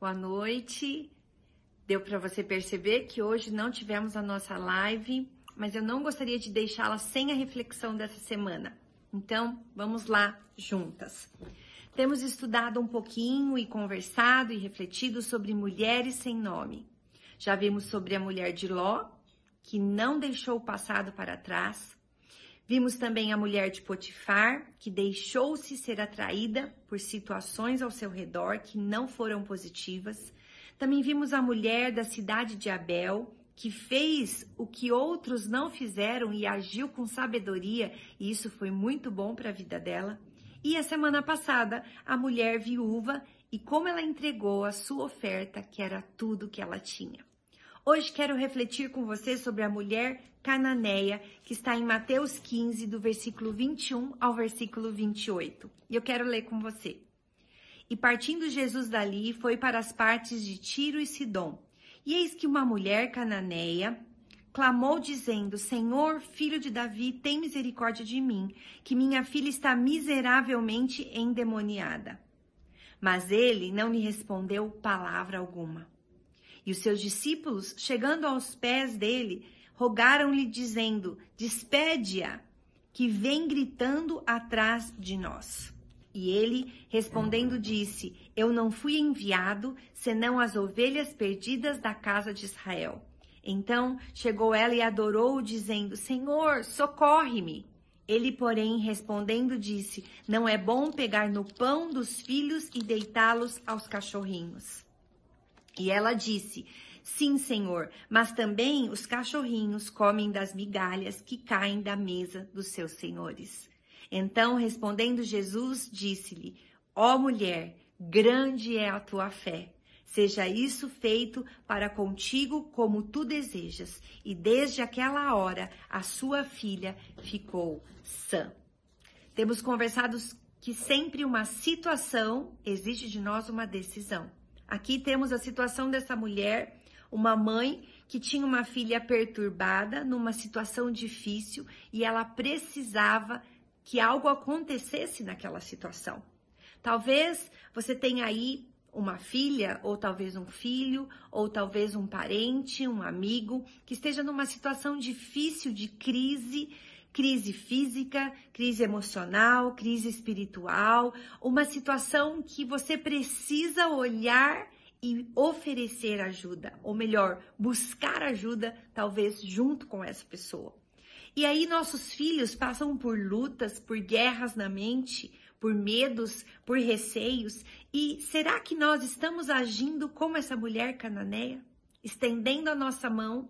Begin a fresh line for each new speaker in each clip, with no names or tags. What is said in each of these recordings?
Boa noite. Deu para você perceber que hoje não tivemos a nossa live, mas eu não gostaria de deixá-la sem a reflexão dessa semana. Então, vamos lá juntas. Temos estudado um pouquinho e conversado e refletido sobre mulheres sem nome. Já vimos sobre a mulher de Ló, que não deixou o passado para trás. Vimos também a mulher de Potifar, que deixou-se ser atraída por situações ao seu redor que não foram positivas. Também vimos a mulher da cidade de Abel, que fez o que outros não fizeram e agiu com sabedoria, e isso foi muito bom para a vida dela. E a semana passada, a mulher viúva e como ela entregou a sua oferta, que era tudo que ela tinha. Hoje quero refletir com você sobre a mulher cananeia, que está em Mateus 15, do versículo 21 ao versículo 28. E eu quero ler com você. E partindo Jesus dali, foi para as partes de Tiro e Sidom. E eis que uma mulher cananeia clamou, dizendo: Senhor, filho de Davi, tem misericórdia de mim, que minha filha está miseravelmente endemoniada. Mas ele não lhe respondeu palavra alguma. E os seus discípulos, chegando aos pés dele, rogaram-lhe, dizendo: Despede-a, que vem gritando atrás de nós. E ele, respondendo, disse: Eu não fui enviado senão as ovelhas perdidas da casa de Israel. Então chegou ela e adorou-o, dizendo: Senhor, socorre-me. Ele, porém, respondendo, disse: Não é bom pegar no pão dos filhos e deitá-los aos cachorrinhos. E ela disse: Sim, Senhor, mas também os cachorrinhos comem das migalhas que caem da mesa dos seus senhores. Então, respondendo Jesus, disse-lhe: Ó oh, mulher, grande é a tua fé. Seja isso feito para contigo como tu desejas. E desde aquela hora, a sua filha ficou sã. Temos conversado que sempre uma situação exige de nós uma decisão. Aqui temos a situação dessa mulher, uma mãe que tinha uma filha perturbada, numa situação difícil, e ela precisava que algo acontecesse naquela situação. Talvez você tenha aí uma filha, ou talvez um filho, ou talvez um parente, um amigo, que esteja numa situação difícil de crise, crise física, crise emocional, crise espiritual, uma situação que você precisa olhar e oferecer ajuda, ou melhor, buscar ajuda, talvez junto com essa pessoa. E aí nossos filhos passam por lutas, por guerras na mente, por medos, por receios. E será que nós estamos agindo como essa mulher cananeia? Estendendo a nossa mão.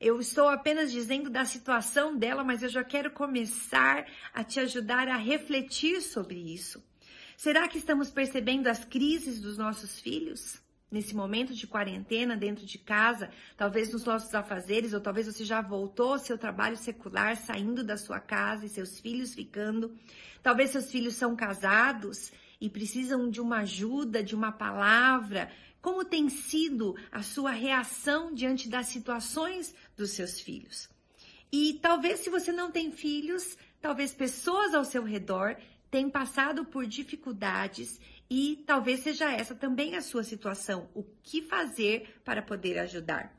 Eu estou apenas dizendo da situação dela, mas eu já quero começar a te ajudar a refletir sobre isso. Será que estamos percebendo as crises dos nossos filhos? nesse momento de quarentena dentro de casa, talvez nos nossos afazeres, ou talvez você já voltou ao seu trabalho secular, saindo da sua casa e seus filhos ficando. Talvez seus filhos são casados e precisam de uma ajuda, de uma palavra. Como tem sido a sua reação diante das situações dos seus filhos? E talvez se você não tem filhos, talvez pessoas ao seu redor tenham passado por dificuldades e talvez seja essa também a sua situação. O que fazer para poder ajudar?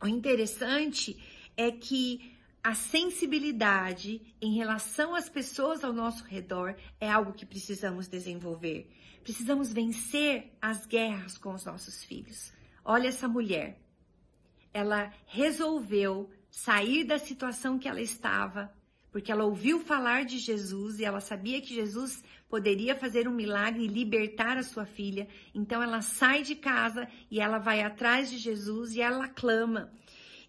O interessante é que a sensibilidade em relação às pessoas ao nosso redor é algo que precisamos desenvolver. Precisamos vencer as guerras com os nossos filhos. Olha essa mulher. Ela resolveu sair da situação que ela estava, porque ela ouviu falar de Jesus e ela sabia que Jesus poderia fazer um milagre e libertar a sua filha. Então ela sai de casa e ela vai atrás de Jesus e ela clama.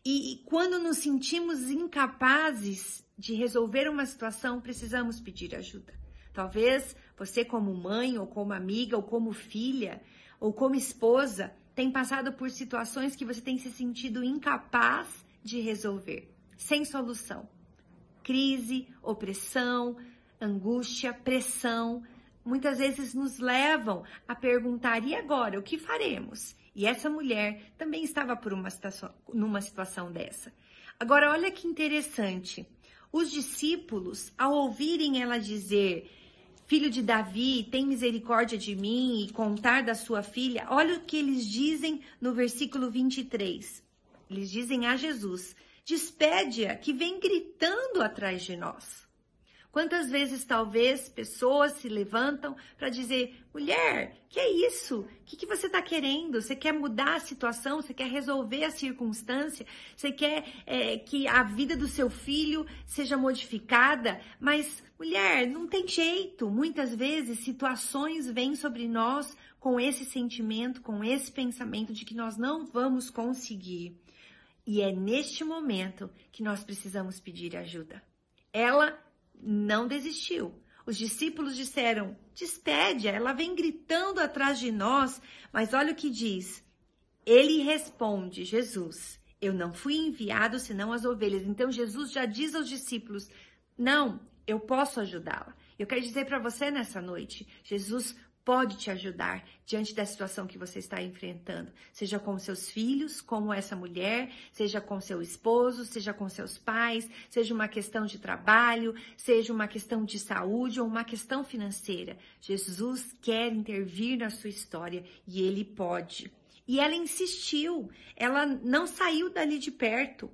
E, e quando nos sentimos incapazes de resolver uma situação, precisamos pedir ajuda. Talvez você, como mãe, ou como amiga, ou como filha, ou como esposa, tem passado por situações que você tem se sentido incapaz de resolver, sem solução crise, opressão, angústia, pressão, muitas vezes nos levam a perguntar: e agora? O que faremos? E essa mulher também estava por uma situação, numa situação dessa. Agora, olha que interessante. Os discípulos, ao ouvirem ela dizer: filho de Davi, tem misericórdia de mim e contar da sua filha. Olha o que eles dizem no versículo 23. Eles dizem a Jesus: despede-a que vem gritando atrás de nós. Quantas vezes, talvez, pessoas se levantam para dizer: mulher, que é isso? O que, que você está querendo? Você quer mudar a situação? Você quer resolver a circunstância? Você quer é, que a vida do seu filho seja modificada? Mas, mulher, não tem jeito. Muitas vezes, situações vêm sobre nós com esse sentimento, com esse pensamento de que nós não vamos conseguir. E é neste momento que nós precisamos pedir ajuda. Ela não desistiu. Os discípulos disseram: Despede, ela vem gritando atrás de nós. Mas olha o que diz. Ele responde: Jesus, eu não fui enviado senão as ovelhas. Então Jesus já diz aos discípulos: Não, eu posso ajudá-la. Eu quero dizer para você nessa noite: Jesus pode te ajudar diante da situação que você está enfrentando, seja com seus filhos, como essa mulher, seja com seu esposo, seja com seus pais, seja uma questão de trabalho, seja uma questão de saúde ou uma questão financeira. Jesus quer intervir na sua história e ele pode. E ela insistiu, ela não saiu dali de perto.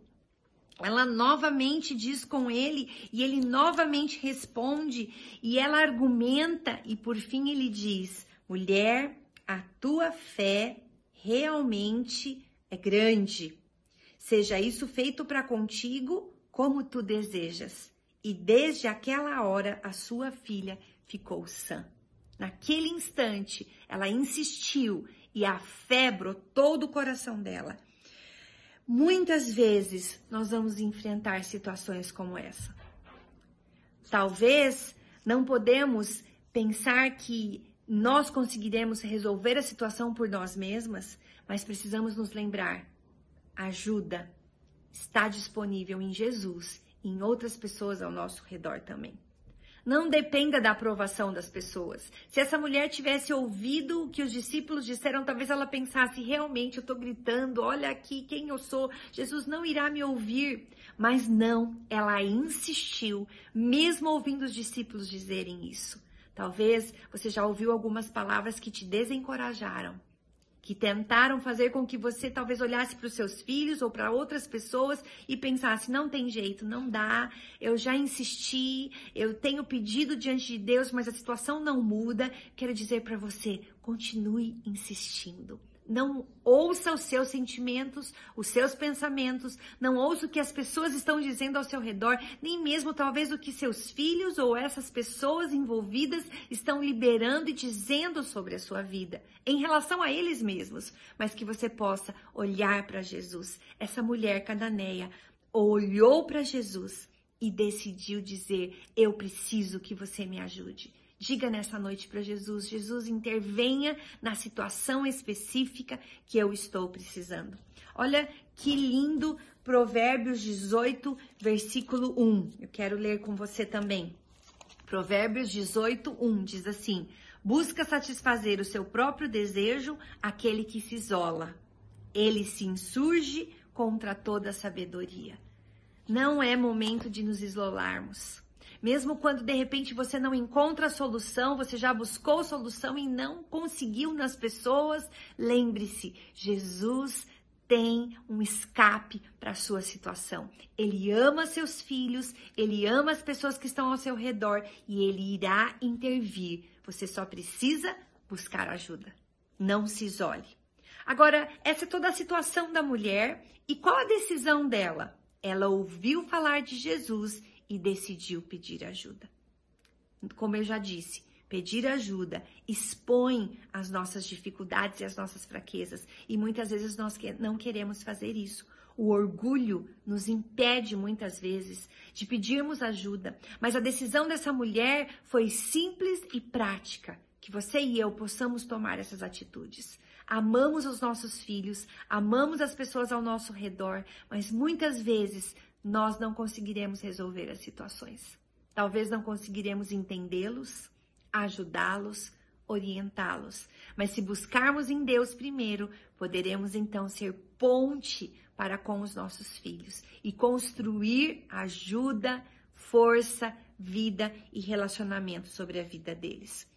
Ela novamente diz com ele e ele novamente responde e ela argumenta e por fim ele diz: mulher, a tua fé realmente é grande. Seja isso feito para contigo como tu desejas. E desde aquela hora a sua filha ficou sã. Naquele instante, ela insistiu e a fé brotou do coração dela. Muitas vezes nós vamos enfrentar situações como essa. Talvez não podemos pensar que nós conseguiremos resolver a situação por nós mesmas, mas precisamos nos lembrar: ajuda está disponível em Jesus e em outras pessoas ao nosso redor também. Não dependa da aprovação das pessoas. Se essa mulher tivesse ouvido o que os discípulos disseram, talvez ela pensasse: realmente eu estou gritando, olha aqui quem eu sou, Jesus não irá me ouvir. Mas não, ela insistiu, mesmo ouvindo os discípulos dizerem isso. Talvez você já ouviu algumas palavras que te desencorajaram que tentaram fazer com que você talvez olhasse para os seus filhos ou para outras pessoas e pensasse: não tem jeito, não dá, eu já insisti, eu tenho pedido diante de Deus, mas a situação não muda. Quero dizer para você: continue insistindo. Não ouça os seus sentimentos, os seus pensamentos, não ouça o que as pessoas estão dizendo ao seu redor, nem mesmo talvez o que seus filhos ou essas pessoas envolvidas estão liberando e dizendo sobre a sua vida, em relação a eles mesmos, mas que você possa olhar para Jesus. Essa mulher cananeia olhou para Jesus e decidiu dizer: Eu preciso que você me ajude. Diga nessa noite para Jesus: Jesus, intervenha na situação específica que eu estou precisando. Olha que lindo Provérbios 18, versículo 1. Eu quero ler com você também. Provérbios 18, 1 diz assim: Busca satisfazer o seu próprio desejo aquele que se isola. Ele se insurge contra toda sabedoria. Não é momento de nos isolarmos. Mesmo quando de repente você não encontra a solução, você já buscou solução e não conseguiu nas pessoas, lembre-se, Jesus tem um escape para a sua situação. Ele ama seus filhos, ele ama as pessoas que estão ao seu redor e ele irá intervir. Você só precisa buscar ajuda. Não se isole. Agora, essa é toda a situação da mulher e qual a decisão dela? Ela ouviu falar de Jesus e decidiu pedir ajuda. Como eu já disse, pedir ajuda expõe as nossas dificuldades e as nossas fraquezas, e muitas vezes nós não queremos fazer isso. O orgulho nos impede muitas vezes de pedirmos ajuda, mas a decisão dessa mulher foi simples e prática. Que você e eu possamos tomar essas atitudes. Amamos os nossos filhos, amamos as pessoas ao nosso redor, mas muitas vezes nós não conseguiremos resolver as situações. Talvez não conseguiremos entendê-los, ajudá-los, orientá-los. Mas se buscarmos em Deus primeiro, poderemos então ser ponte para com os nossos filhos e construir ajuda, força, vida e relacionamento sobre a vida deles.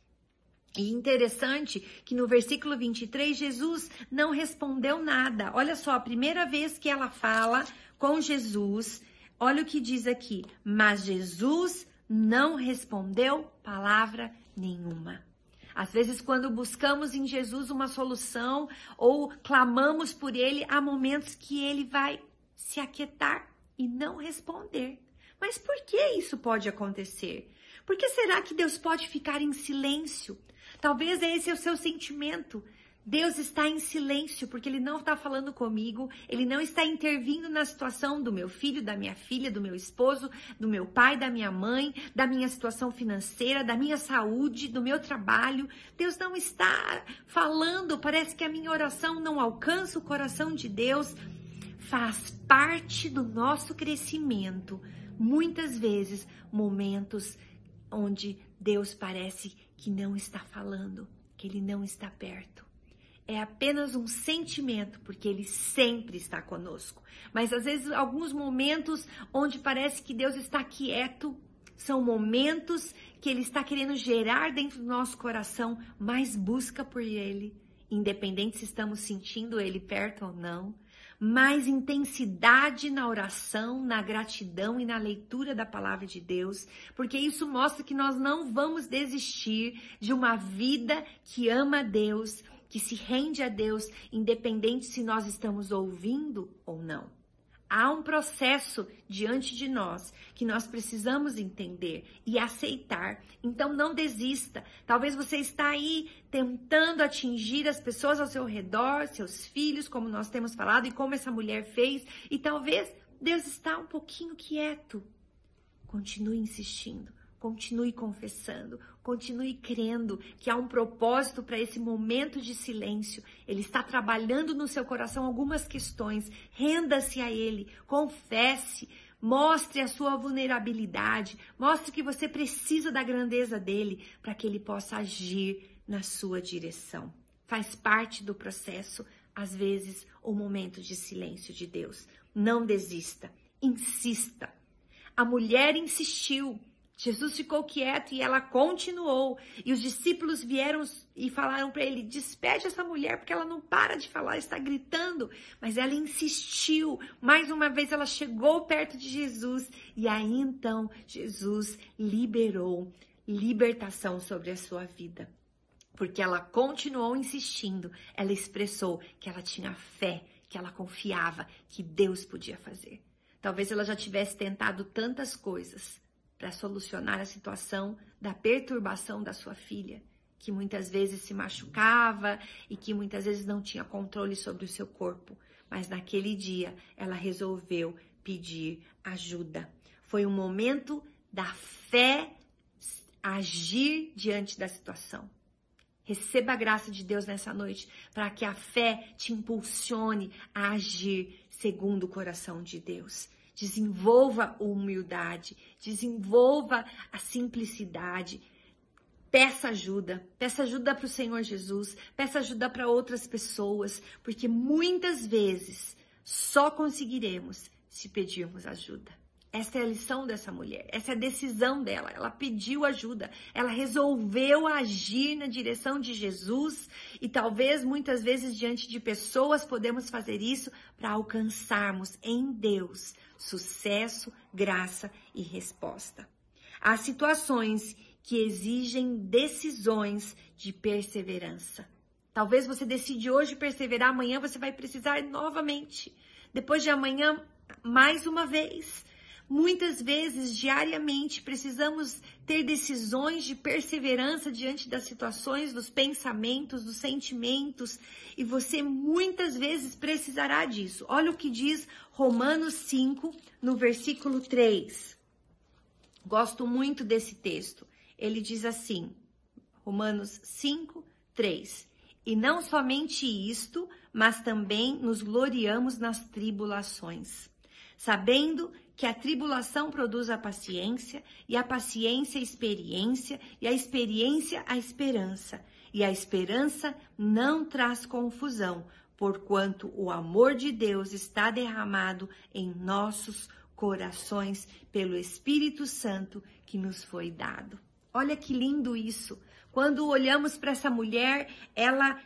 E interessante que no versículo 23, Jesus não respondeu nada. Olha só, a primeira vez que ela fala com Jesus, olha o que diz aqui. Mas Jesus não respondeu palavra nenhuma. Às vezes, quando buscamos em Jesus uma solução ou clamamos por Ele, há momentos que Ele vai se aquietar e não responder. Mas por que isso pode acontecer? Por que será que Deus pode ficar em silêncio? Talvez esse é o seu sentimento. Deus está em silêncio porque Ele não está falando comigo, Ele não está intervindo na situação do meu filho, da minha filha, do meu esposo, do meu pai, da minha mãe, da minha situação financeira, da minha saúde, do meu trabalho. Deus não está falando, parece que a minha oração não alcança o coração de Deus. Faz parte do nosso crescimento, muitas vezes, momentos onde Deus parece que não está falando, que Ele não está perto é apenas um sentimento, porque Ele sempre está conosco. Mas às vezes, alguns momentos onde parece que Deus está quieto, são momentos que Ele está querendo gerar dentro do nosso coração mais busca por Ele, independente se estamos sentindo Ele perto ou não. Mais intensidade na oração, na gratidão e na leitura da palavra de Deus, porque isso mostra que nós não vamos desistir de uma vida que ama Deus, que se rende a Deus, independente se nós estamos ouvindo ou não. Há um processo diante de nós que nós precisamos entender e aceitar. Então não desista. Talvez você está aí tentando atingir as pessoas ao seu redor, seus filhos, como nós temos falado e como essa mulher fez, e talvez Deus está um pouquinho quieto. Continue insistindo Continue confessando, continue crendo que há um propósito para esse momento de silêncio. Ele está trabalhando no seu coração algumas questões. Renda-se a Ele, confesse, mostre a sua vulnerabilidade, mostre que você precisa da grandeza dele para que ele possa agir na sua direção. Faz parte do processo, às vezes, o momento de silêncio de Deus. Não desista, insista. A mulher insistiu. Jesus ficou quieto e ela continuou. E os discípulos vieram e falaram para ele: despede essa mulher, porque ela não para de falar, está gritando. Mas ela insistiu. Mais uma vez ela chegou perto de Jesus. E aí então Jesus liberou libertação sobre a sua vida. Porque ela continuou insistindo. Ela expressou que ela tinha fé, que ela confiava que Deus podia fazer. Talvez ela já tivesse tentado tantas coisas para solucionar a situação da perturbação da sua filha, que muitas vezes se machucava e que muitas vezes não tinha controle sobre o seu corpo. Mas naquele dia ela resolveu pedir ajuda. Foi um momento da fé agir diante da situação. Receba a graça de Deus nessa noite para que a fé te impulsione a agir segundo o coração de Deus. Desenvolva a humildade, desenvolva a simplicidade. Peça ajuda, peça ajuda para o Senhor Jesus, peça ajuda para outras pessoas, porque muitas vezes só conseguiremos se pedirmos ajuda. Essa é a lição dessa mulher, essa é a decisão dela. Ela pediu ajuda, ela resolveu agir na direção de Jesus e talvez muitas vezes diante de pessoas podemos fazer isso para alcançarmos em Deus sucesso, graça e resposta. Há situações que exigem decisões de perseverança. Talvez você decide hoje perseverar, amanhã você vai precisar novamente. Depois de amanhã, mais uma vez. Muitas vezes, diariamente, precisamos ter decisões de perseverança diante das situações, dos pensamentos, dos sentimentos, e você muitas vezes precisará disso. Olha o que diz Romanos 5, no versículo 3. Gosto muito desse texto. Ele diz assim, Romanos 5, 3. E não somente isto, mas também nos gloriamos nas tribulações, sabendo que a tribulação produz a paciência, e a paciência a experiência, e a experiência a esperança. E a esperança não traz confusão, porquanto o amor de Deus está derramado em nossos corações pelo Espírito Santo que nos foi dado. Olha que lindo isso. Quando olhamos para essa mulher, ela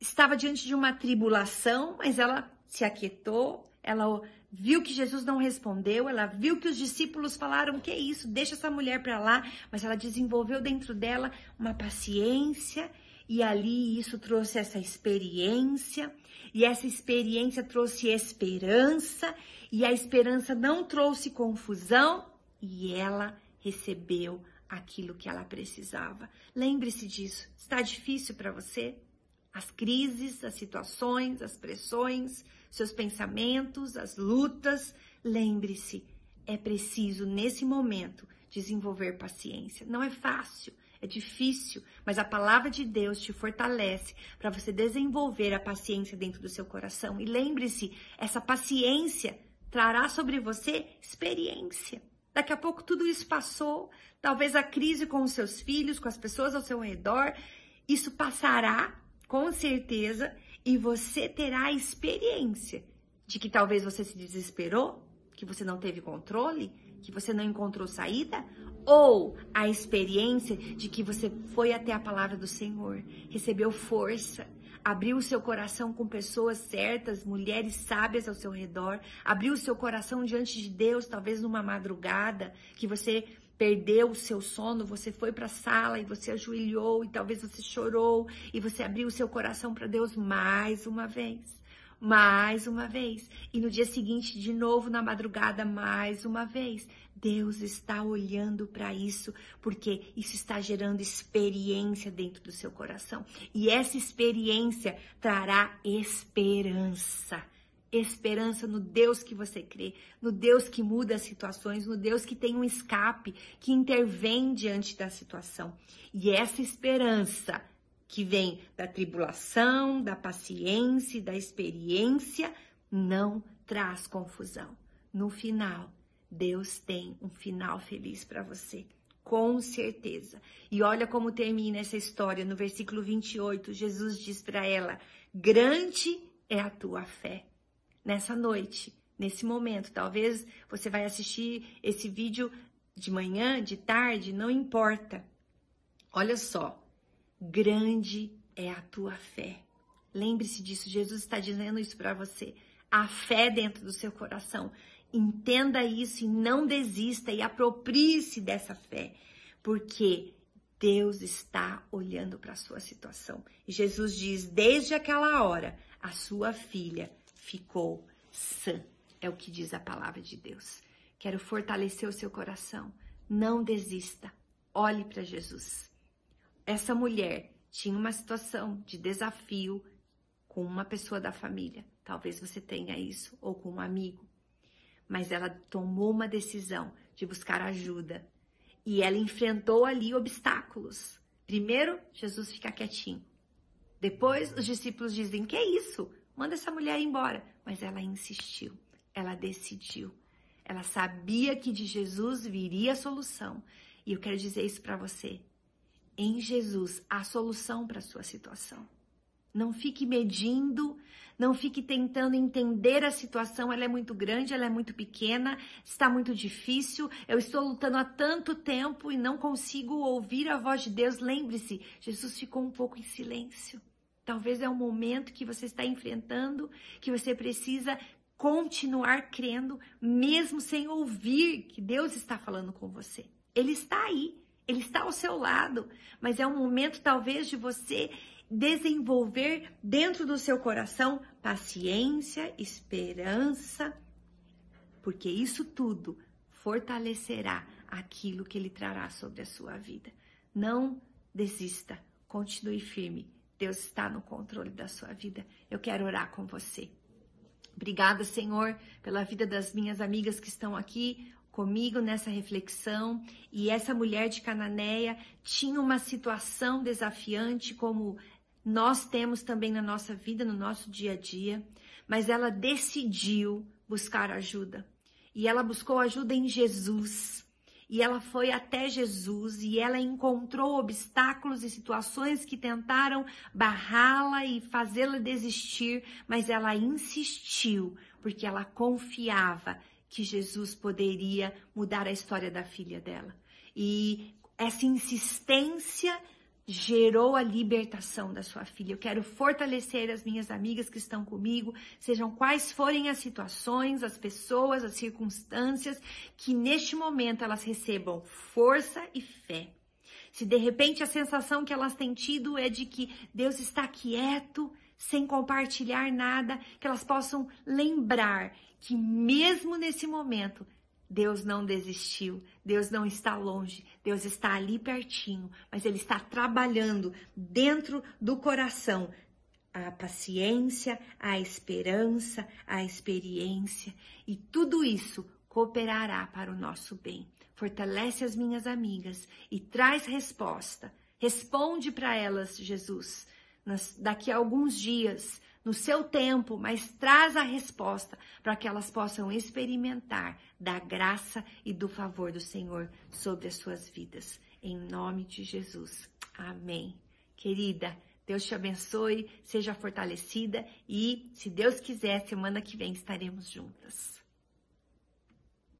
estava diante de uma tribulação, mas ela se aquietou, ela viu que Jesus não respondeu, ela viu que os discípulos falaram: "Que isso? Deixa essa mulher para lá", mas ela desenvolveu dentro dela uma paciência e ali isso trouxe essa experiência, e essa experiência trouxe esperança, e a esperança não trouxe confusão, e ela recebeu aquilo que ela precisava. Lembre-se disso. Está difícil para você? As crises, as situações, as pressões, seus pensamentos, as lutas. Lembre-se, é preciso nesse momento desenvolver paciência. Não é fácil, é difícil, mas a palavra de Deus te fortalece para você desenvolver a paciência dentro do seu coração. E lembre-se, essa paciência trará sobre você experiência. Daqui a pouco tudo isso passou, talvez a crise com os seus filhos, com as pessoas ao seu redor, isso passará com certeza e você terá a experiência de que talvez você se desesperou, que você não teve controle, que você não encontrou saída, ou a experiência de que você foi até a palavra do Senhor, recebeu força, abriu o seu coração com pessoas certas, mulheres sábias ao seu redor, abriu o seu coração diante de Deus, talvez numa madrugada, que você perdeu o seu sono, você foi para a sala e você ajoelhou e talvez você chorou e você abriu o seu coração para Deus mais uma vez. Mais uma vez. E no dia seguinte, de novo na madrugada, mais uma vez. Deus está olhando para isso, porque isso está gerando experiência dentro do seu coração. E essa experiência trará esperança. Esperança no Deus que você crê, no Deus que muda as situações, no Deus que tem um escape, que intervém diante da situação. E essa esperança que vem da tribulação, da paciência da experiência não traz confusão. No final, Deus tem um final feliz para você. Com certeza. E olha como termina essa história no versículo 28. Jesus diz para ela: Grande é a tua fé. Nessa noite, nesse momento, talvez você vai assistir esse vídeo de manhã, de tarde, não importa. Olha só, grande é a tua fé. Lembre-se disso, Jesus está dizendo isso para você. A fé dentro do seu coração. Entenda isso e não desista e aproprie-se dessa fé, porque Deus está olhando para a sua situação. E Jesus diz: desde aquela hora, a sua filha ficou sã. É o que diz a palavra de Deus. Quero fortalecer o seu coração. Não desista. Olhe para Jesus. Essa mulher tinha uma situação de desafio com uma pessoa da família. Talvez você tenha isso, ou com um amigo mas ela tomou uma decisão de buscar ajuda e ela enfrentou ali obstáculos. Primeiro, Jesus fica quietinho. Depois, os discípulos dizem: Que é isso? Manda essa mulher embora. Mas ela insistiu, ela decidiu. Ela sabia que de Jesus viria a solução. E eu quero dizer isso para você. Em Jesus há solução para a sua situação. Não fique medindo, não fique tentando entender a situação, ela é muito grande, ela é muito pequena, está muito difícil. Eu estou lutando há tanto tempo e não consigo ouvir a voz de Deus. Lembre-se, Jesus ficou um pouco em silêncio. Talvez é um momento que você está enfrentando, que você precisa continuar crendo, mesmo sem ouvir que Deus está falando com você. Ele está aí, ele está ao seu lado, mas é um momento talvez de você desenvolver dentro do seu coração paciência, esperança, porque isso tudo fortalecerá aquilo que ele trará sobre a sua vida. Não desista, continue firme. Deus está no controle da sua vida. Eu quero orar com você. Obrigada, Senhor, pela vida das minhas amigas que estão aqui comigo nessa reflexão. E essa mulher de Cananeia tinha uma situação desafiante, como nós temos também na nossa vida, no nosso dia a dia, mas ela decidiu buscar ajuda. E ela buscou ajuda em Jesus. E ela foi até Jesus e ela encontrou obstáculos e situações que tentaram barrá-la e fazê-la desistir, mas ela insistiu, porque ela confiava que Jesus poderia mudar a história da filha dela. E essa insistência gerou a libertação da sua filha. Eu quero fortalecer as minhas amigas que estão comigo, sejam quais forem as situações, as pessoas, as circunstâncias, que neste momento elas recebam força e fé. Se de repente a sensação que elas têm tido é de que Deus está quieto, sem compartilhar nada, que elas possam lembrar que mesmo nesse momento Deus não desistiu, Deus não está longe, Deus está ali pertinho, mas Ele está trabalhando dentro do coração a paciência, a esperança, a experiência e tudo isso cooperará para o nosso bem. Fortalece as minhas amigas e traz resposta. Responde para elas, Jesus, daqui a alguns dias, no seu tempo, mas traz a resposta para que elas possam experimentar da graça e do favor do Senhor sobre as suas vidas. Em nome de Jesus. Amém. Querida, Deus te abençoe, seja fortalecida e, se Deus quiser, semana que vem estaremos juntas.